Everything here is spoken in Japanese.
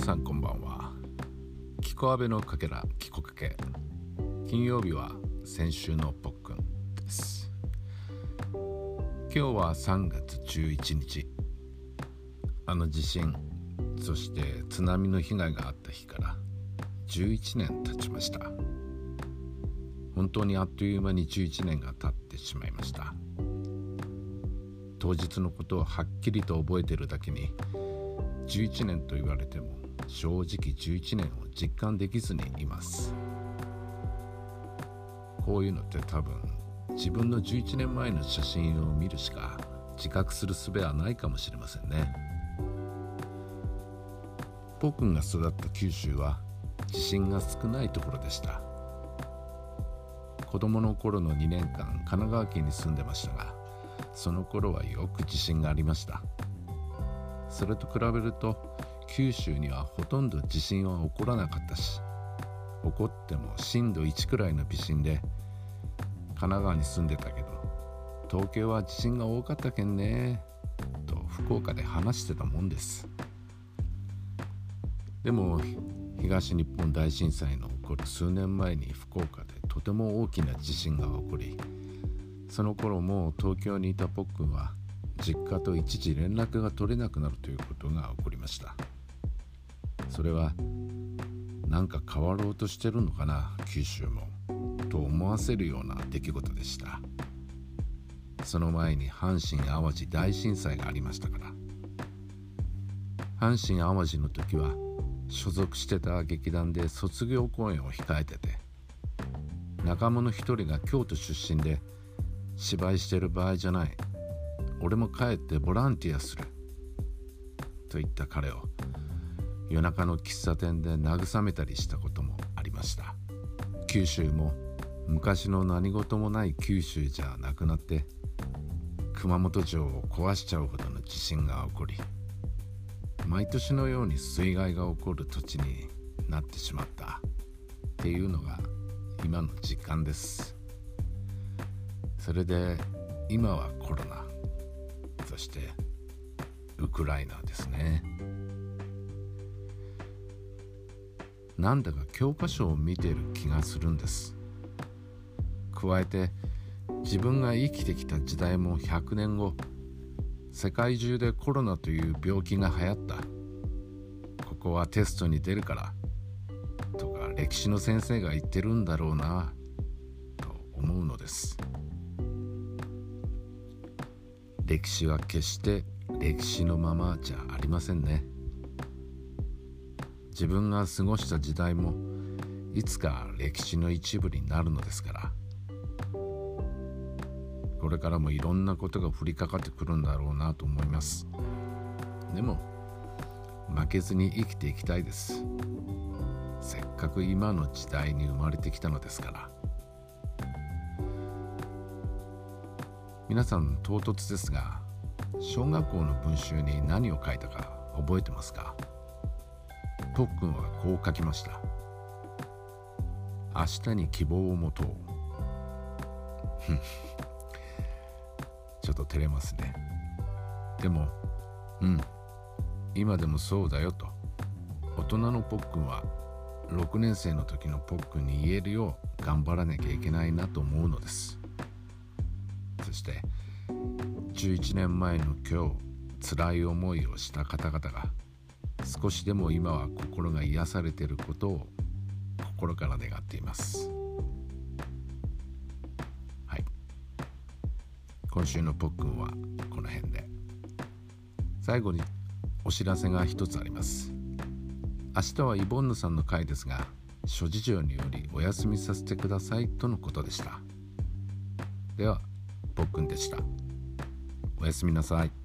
さんこんばんは。キコアベのかけらキコかけ。金曜日は先週のぽっくんです。今日は3月11日。あの地震そして津波の被害があった日から11年経ちました。本当にあっという間に11年が経ってしまいました。当日のことをはっきりと覚えてるだけに11年と言われても正直11年を実感できずにいます。こういうのって多分自分の11年前の写真を見るしか自覚する術はないかもしれませんね。僕が育った九州は地震が少ないところでした。子供の頃の2年間神奈川県に住んでましたがその頃はよく地震がありました。それと比べると九州にはほとんど地震は起こらなかったし起こっても震度1くらいの微震で神奈川に住んでたけど東京は地震が多かったけんねと福岡で話してたもんです。でも東日本大震災の起こる数年前に福岡でとても大きな地震が起こりその頃もう東京にいたポックンは実家と一時連絡が取れなくなるということが起こりました。それは何か変わろうとしてるのかな九州もと思わせるような出来事でした。その前に阪神・淡路大震災がありましたから。阪神・淡路の時は所属してた劇団で卒業公演を控えてて仲間の一人が京都出身で芝居してる場合じゃない。俺も帰ってボランティアする。と言った彼を夜中の喫茶店で慰めたりしたこともありました。九州も昔の何事もない九州じゃなくなって熊本城を壊しちゃうほどの地震が起こり毎年のように水害が起こる土地になってしまった。っていうのが今の実感です。それで今はコロナ。してウクライナですね。なんだか教科書を見てる気がするんです。加えて自分が生きてきた時代も100年後世界中でコロナという病気が流行った。ここはテストに出るからとか歴史の先生が言ってるんだろうなと思うのです。歴史は決して歴史のままじゃありませんね。自分が過ごした時代もいつか歴史の一部になるのですから。これからもいろんなことが降りかかってくるんだろうなと思います。でも負けずに生きていきたいです。せっかく今の時代に生まれてきたのですから。皆さん唐突ですが小学校の文集に何を書いたか覚えてますか？とっくんはこう書きました。明日に希望を持とう。ちょっと照れますね。でもうん。今でもそうだよと。大人のポックンは6年生の時のポックンに言えるよう頑張らなきゃいけないなと思うのです。そして11年前の今日辛い思いをした方々が少しでも今は心が癒されていることを心から願っています。はい。今週のポックンはこの辺で。最後にお知らせが一つあります。明日はイボンヌさんの回ですが諸事情によりお休みさせてくださいとのことでした。ではポッくんでした。おやすみなさい。